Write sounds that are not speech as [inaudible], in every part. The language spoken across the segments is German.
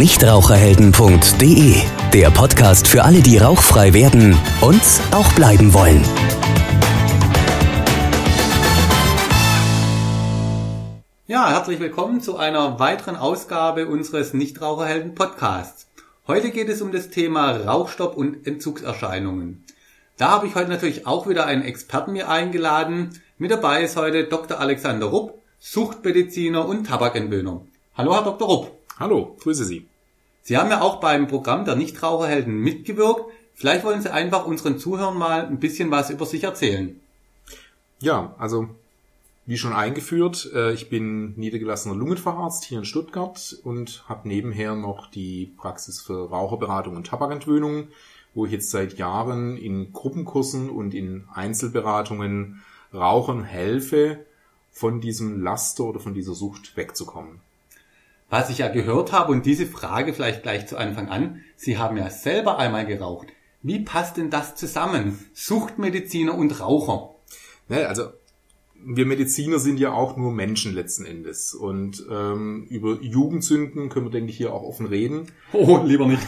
nichtraucherhelden.de. Der Podcast für alle, die rauchfrei werden und auch bleiben wollen. Ja, herzlich willkommen zu einer weiteren Ausgabe unseres Nichtraucherhelden Podcasts. Heute geht es um das Thema Rauchstopp und Entzugserscheinungen. Da habe ich heute natürlich auch wieder einen Experten mir eingeladen. Mit dabei ist heute Dr. Alexander Rupp, Suchtmediziner und Tabakentwöhner. Hallo, Herr Dr. Rupp. Hallo, grüße Sie. Sie haben ja auch beim Programm der Nichtraucherhelden mitgewirkt. Vielleicht wollen Sie einfach unseren Zuhörern mal ein bisschen was über sich erzählen. Ja, also wie schon eingeführt, äh, ich bin niedergelassener Lungenfacharzt hier in Stuttgart und habe nebenher noch die Praxis für Raucherberatung und Tabakentwöhnung, wo ich jetzt seit Jahren in Gruppenkursen und in Einzelberatungen Rauchern helfe, von diesem Laster oder von dieser Sucht wegzukommen. Was ich ja gehört habe und diese Frage vielleicht gleich zu Anfang an, Sie haben ja selber einmal geraucht. Wie passt denn das zusammen? Suchtmediziner und Raucher. Ne, also wir Mediziner sind ja auch nur Menschen letzten Endes. Und ähm, über Jugendsünden können wir, denke ich, hier auch offen reden. [laughs] Oh, lieber nicht.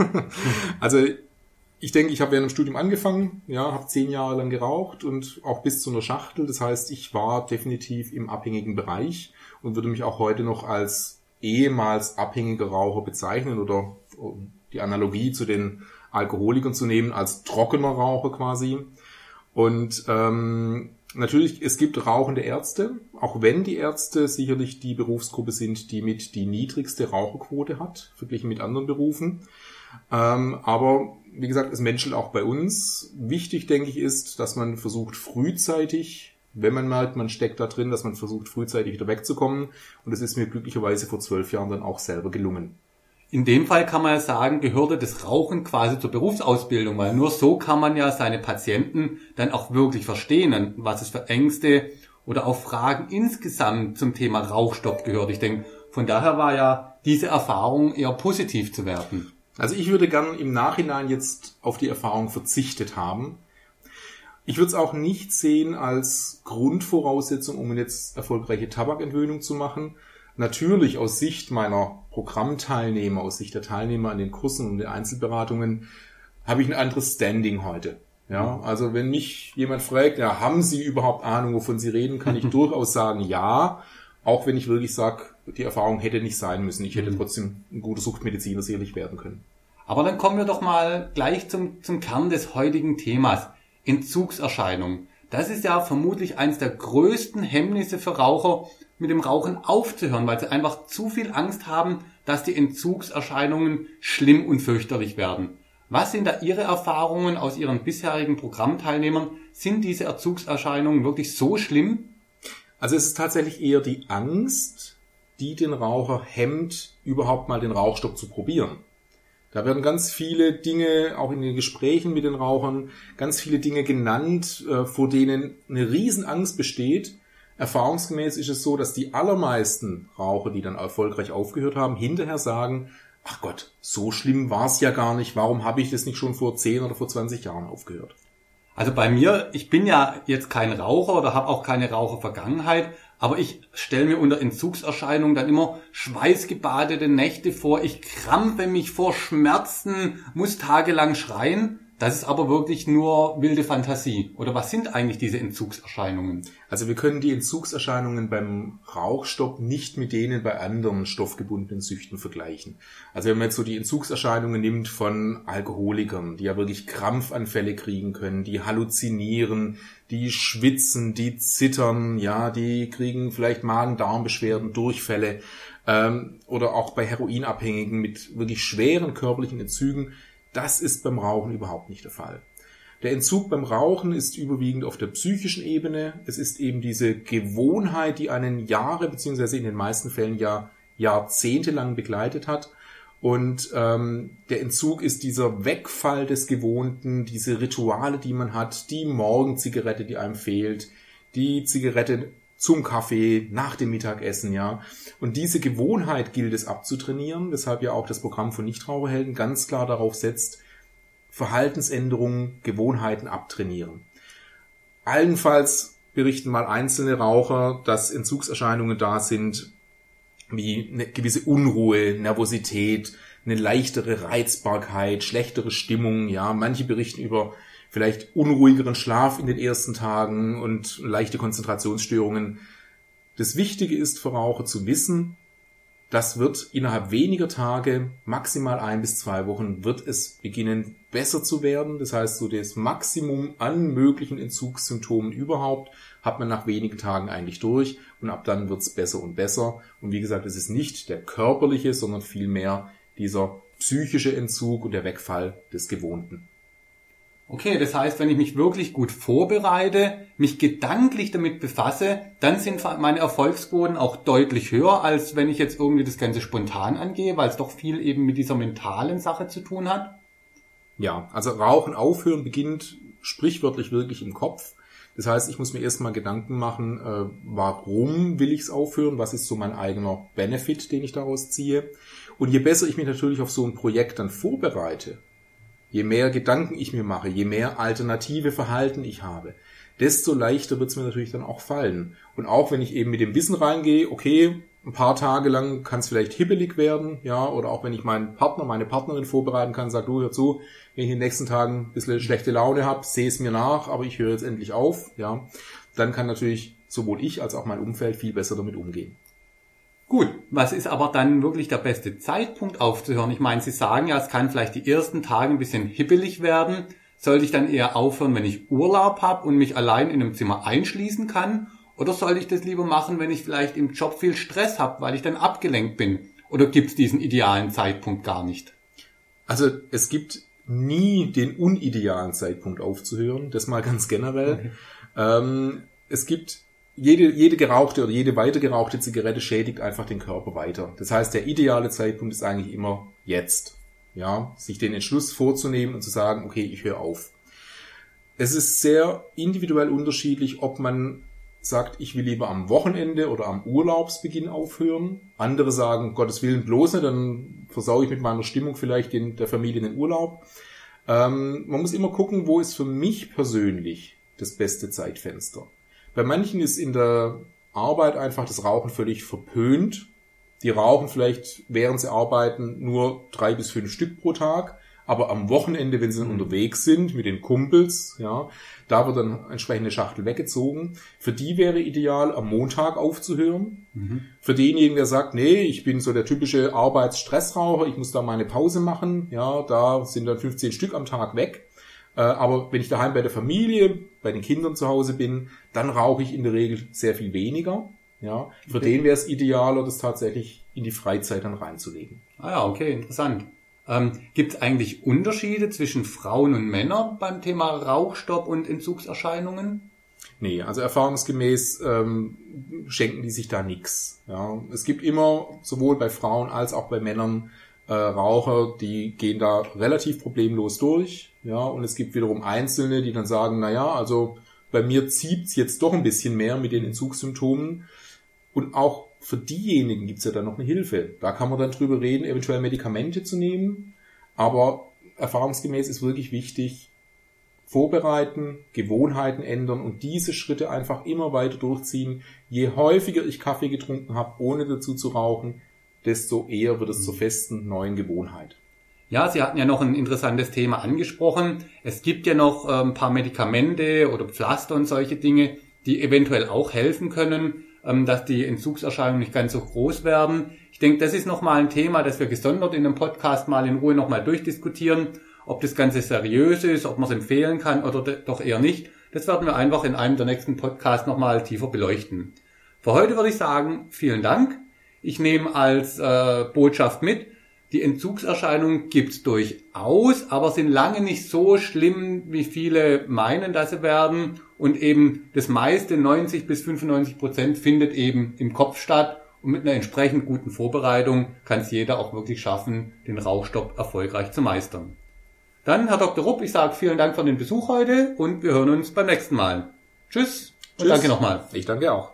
[laughs] also ich denke, ich habe während dem Studium angefangen, ja, habe zehn Jahre lang geraucht und auch bis zu einer Schachtel. Das heißt, ich war definitiv im abhängigen Bereich und würde mich auch heute noch als ehemals abhängiger Raucher bezeichnen oder die Analogie zu den Alkoholikern zu nehmen, als trockener Raucher quasi. Und ähm, Natürlich, es gibt rauchende Ärzte, auch wenn die Ärzte sicherlich die Berufsgruppe sind, die mit die niedrigste Raucherquote hat, verglichen mit anderen Berufen. Ähm, aber wie gesagt, es menschelt auch bei uns. Wichtig, denke ich, ist, dass man versucht frühzeitig, wenn man merkt, man steckt da drin, dass man versucht frühzeitig wieder wegzukommen. Und das ist mir glücklicherweise vor zwölf Jahren dann auch selber gelungen. In dem Fall kann man ja sagen, gehörte das Rauchen quasi zur Berufsausbildung, weil nur so kann man ja seine Patienten dann auch wirklich verstehen, was es für Ängste oder auch Fragen insgesamt zum Thema Rauchstopp gehört. Ich denke, von daher war ja diese Erfahrung eher positiv zu werten. Also ich würde gern im Nachhinein jetzt auf die Erfahrung verzichtet haben. Ich würde es auch nicht sehen als Grundvoraussetzung, um jetzt erfolgreiche Tabakentwöhnung zu machen, Natürlich aus Sicht meiner Programmteilnehmer, aus Sicht der Teilnehmer an den Kursen und den Einzelberatungen, habe ich ein anderes Standing heute. Ja, also wenn mich jemand fragt, ja, haben Sie überhaupt Ahnung, wovon Sie reden, kann ich [laughs] durchaus sagen, ja. Auch wenn ich wirklich sage, die Erfahrung hätte nicht sein müssen. Ich hätte mhm. trotzdem ein guter Suchtmediziner sicherlich werden können. Aber dann kommen wir doch mal gleich zum, zum Kern des heutigen Themas. Entzugserscheinungen. Das ist ja vermutlich eines der größten Hemmnisse für Raucher, mit dem Rauchen aufzuhören, weil sie einfach zu viel Angst haben, dass die Entzugserscheinungen schlimm und fürchterlich werden. Was sind da Ihre Erfahrungen aus Ihren bisherigen Programmteilnehmern? Sind diese Entzugserscheinungen wirklich so schlimm? Also es ist tatsächlich eher die Angst, die den Raucher hemmt, überhaupt mal den Rauchstock zu probieren. Da werden ganz viele Dinge, auch in den Gesprächen mit den Rauchern, ganz viele Dinge genannt, äh, vor denen eine Riesenangst besteht, Erfahrungsgemäß ist es so, dass die allermeisten Raucher, die dann erfolgreich aufgehört haben, hinterher sagen, ach Gott, so schlimm war es ja gar nicht, warum habe ich das nicht schon vor 10 oder vor 20 Jahren aufgehört? Also bei mir, ich bin ja jetzt kein Raucher oder habe auch keine Rauchervergangenheit, aber ich stelle mir unter Entzugserscheinungen dann immer schweißgebadete Nächte vor, ich krampfe mich vor Schmerzen, muss tagelang schreien das ist aber wirklich nur wilde Fantasie. Oder was sind eigentlich diese Entzugserscheinungen? Also wir können die Entzugserscheinungen beim Rauchstopp nicht mit denen bei anderen stoffgebundenen Süchten vergleichen. Also wenn man jetzt so die Entzugserscheinungen nimmt von Alkoholikern, die ja wirklich Krampfanfälle kriegen können, die halluzinieren, die schwitzen, die zittern, ja, die kriegen vielleicht Magen-Darm-Beschwerden, Durchfälle, ähm, oder auch bei Heroinabhängigen mit wirklich schweren körperlichen Entzügen, das ist beim Rauchen überhaupt nicht der Fall. Der Entzug beim Rauchen ist überwiegend auf der psychischen Ebene. Es ist eben diese Gewohnheit, die einen Jahre beziehungsweise in den meisten Fällen ja jahrzehntelang begleitet hat. Und ähm, der Entzug ist dieser Wegfall des Gewohnten, diese Rituale, die man hat, die Morgenzigarette, die einem fehlt, die Zigarette zum Kaffee, nach dem Mittagessen, ja. Und diese Gewohnheit gilt es abzutrainieren, weshalb ja auch das Programm von Nichtraucherhelden ganz klar darauf setzt, Verhaltensänderungen, Gewohnheiten abtrainieren. Allenfalls berichten mal einzelne Raucher, dass Entzugserscheinungen da sind, wie eine gewisse Unruhe, Nervosität, eine leichtere Reizbarkeit, schlechtere Stimmung. Ja, manche berichten über vielleicht unruhigeren Schlaf in den ersten Tagen und leichte Konzentrationsstörungen. Das Wichtige ist für Raucher zu wissen, das wird innerhalb weniger Tage, maximal ein bis zwei Wochen, wird es beginnen besser zu werden. Das heißt, so das Maximum an möglichen Entzugssymptomen überhaupt hat man nach wenigen Tagen eigentlich durch und ab dann wird es besser und besser. Und wie gesagt, es ist nicht der körperliche, sondern vielmehr dieser psychische Entzug und der Wegfall des Gewohnten. Okay, das heißt, wenn ich mich wirklich gut vorbereite, mich gedanklich damit befasse, dann sind meine Erfolgsquoten auch deutlich höher, als wenn ich jetzt irgendwie das Ganze spontan angehe, weil es doch viel eben mit dieser mentalen Sache zu tun hat. Ja, also Rauchen aufhören beginnt sprichwörtlich wirklich im Kopf. Das heißt, ich muss mir erstmal Gedanken machen, äh, warum will ich es aufhören? Was ist so mein eigener Benefit, den ich daraus ziehe? Und je besser ich mich natürlich auf so ein Projekt dann vorbereite, je mehr Gedanken ich mir mache, je mehr alternative Verhalten ich habe, desto leichter wird es mir natürlich dann auch fallen. Und auch wenn ich eben mit dem Wissen reingehe, okay, ein paar Tage lang kann es vielleicht hibbelig werden, ja, oder auch wenn ich meinen Partner, meine Partnerin vorbereiten kann, sag du, hör zu, wenn ich in den nächsten Tagen ein bisschen schlechte Laune habe, sehe es mir nach, aber ich höre jetzt endlich auf, ja, dann kann natürlich sowohl ich als auch mein Umfeld viel besser damit umgehen. Gut, was ist aber dann wirklich der beste Zeitpunkt aufzuhören? Ich meine, Sie sagen ja, es kann vielleicht die ersten Tage ein bisschen hippelig werden. Sollte ich dann eher aufhören, wenn ich Urlaub habe und mich allein in einem Zimmer einschließen kann? Oder sollte ich das lieber machen, wenn ich vielleicht im Job viel Stress habe, weil ich dann abgelenkt bin? Oder gibt es diesen idealen Zeitpunkt gar nicht? Also es gibt nie den unidealen Zeitpunkt aufzuhören, das mal ganz generell. Okay. Ähm, es gibt jede, jede gerauchte oder jede weiter gerauchte Zigarette schädigt einfach den Körper weiter. Das heißt, der ideale Zeitpunkt ist eigentlich immer jetzt. Ja, sich den Entschluss vorzunehmen und zu sagen, okay, ich höre auf. Es ist sehr individuell unterschiedlich, ob man sagt, ich will lieber am Wochenende oder am Urlaubsbeginn aufhören. Andere sagen, Gottes Willen bloß nicht, dann versaue ich mit meiner Stimmung vielleicht den, der Familie den Urlaub. Ähm, man muss immer gucken, wo ist für mich persönlich das beste Zeitfenster. Bei manchen ist in der Arbeit einfach das Rauchen völlig verpönt. Die rauchen vielleicht, während sie arbeiten, nur drei bis fünf Stück pro Tag. Aber am Wochenende, wenn sie mhm. unterwegs sind mit den Kumpels, ja, da wird dann entsprechende Schachtel weggezogen. Für die wäre ideal, am Montag aufzuhören. Mhm. Für denjenigen, der sagt, nee, ich bin so der typische Arbeitsstressraucher, ich muss da meine Pause machen, ja, da sind dann 15 Stück am Tag weg. Äh, aber wenn ich daheim bei der Familie, bei den Kindern zu Hause bin, dann rauche ich in der Regel sehr viel weniger. Ja, für okay. den wäre es idealer, das tatsächlich in die Freizeit dann reinzulegen. Ah ja, okay, interessant. Ähm, Gibt es eigentlich Unterschiede zwischen Frauen und Männern beim Thema Rauchstopp und Entzugserscheinungen? Nee, also erfahrungsgemäß ähm, schenken die sich da nichts. Ja. Es gibt immer sowohl bei Frauen als auch bei Männern äh, Raucher, die gehen da relativ problemlos durch. Ja, und es gibt wiederum Einzelne, die dann sagen, na ja, also bei mir zieht's jetzt doch ein bisschen mehr mit den Entzugssymptomen. Und auch für diejenigen gibt's ja dann noch eine Hilfe. Da kann man dann drüber reden, eventuell Medikamente zu nehmen. Aber erfahrungsgemäß ist wirklich wichtig, vorbereiten, Gewohnheiten ändern und diese Schritte einfach immer weiter durchziehen. Je häufiger ich Kaffee getrunken habe, ohne dazu zu rauchen, desto eher wird es zur festen neuen Gewohnheit. Ja, Sie hatten ja noch ein interessantes Thema angesprochen. Es gibt ja noch äh, ein paar Medikamente oder Pflaster und solche Dinge, die eventuell auch helfen können, ähm, dass die Entzugserscheinungen nicht ganz so groß werden. Ich denke, das ist nochmal ein Thema, das wir gesondert in einem Podcast mal in Ruhe nochmal durchdiskutieren, ob das Ganze seriös ist, ob man es empfehlen kann oder doch eher nicht. Das werden wir einfach in einem der nächsten Podcasts nochmal tiefer beleuchten. Für heute würde ich sagen, vielen Dank. Ich nehme als äh, Botschaft mit, die Entzugserscheinungen gibt's durchaus, aber sind lange nicht so schlimm, wie viele meinen, dass sie werden. Und eben das meiste, 90 bis 95 Prozent, findet eben im Kopf statt. Und mit einer entsprechend guten Vorbereitung kann es jeder auch wirklich schaffen, den Rauchstopp erfolgreich zu meistern. Dann, Herr Dr. Rupp, ich sage vielen Dank für den Besuch heute und wir hören uns beim nächsten Mal. Tschüss und Tschüss. danke nochmal. Ich danke auch.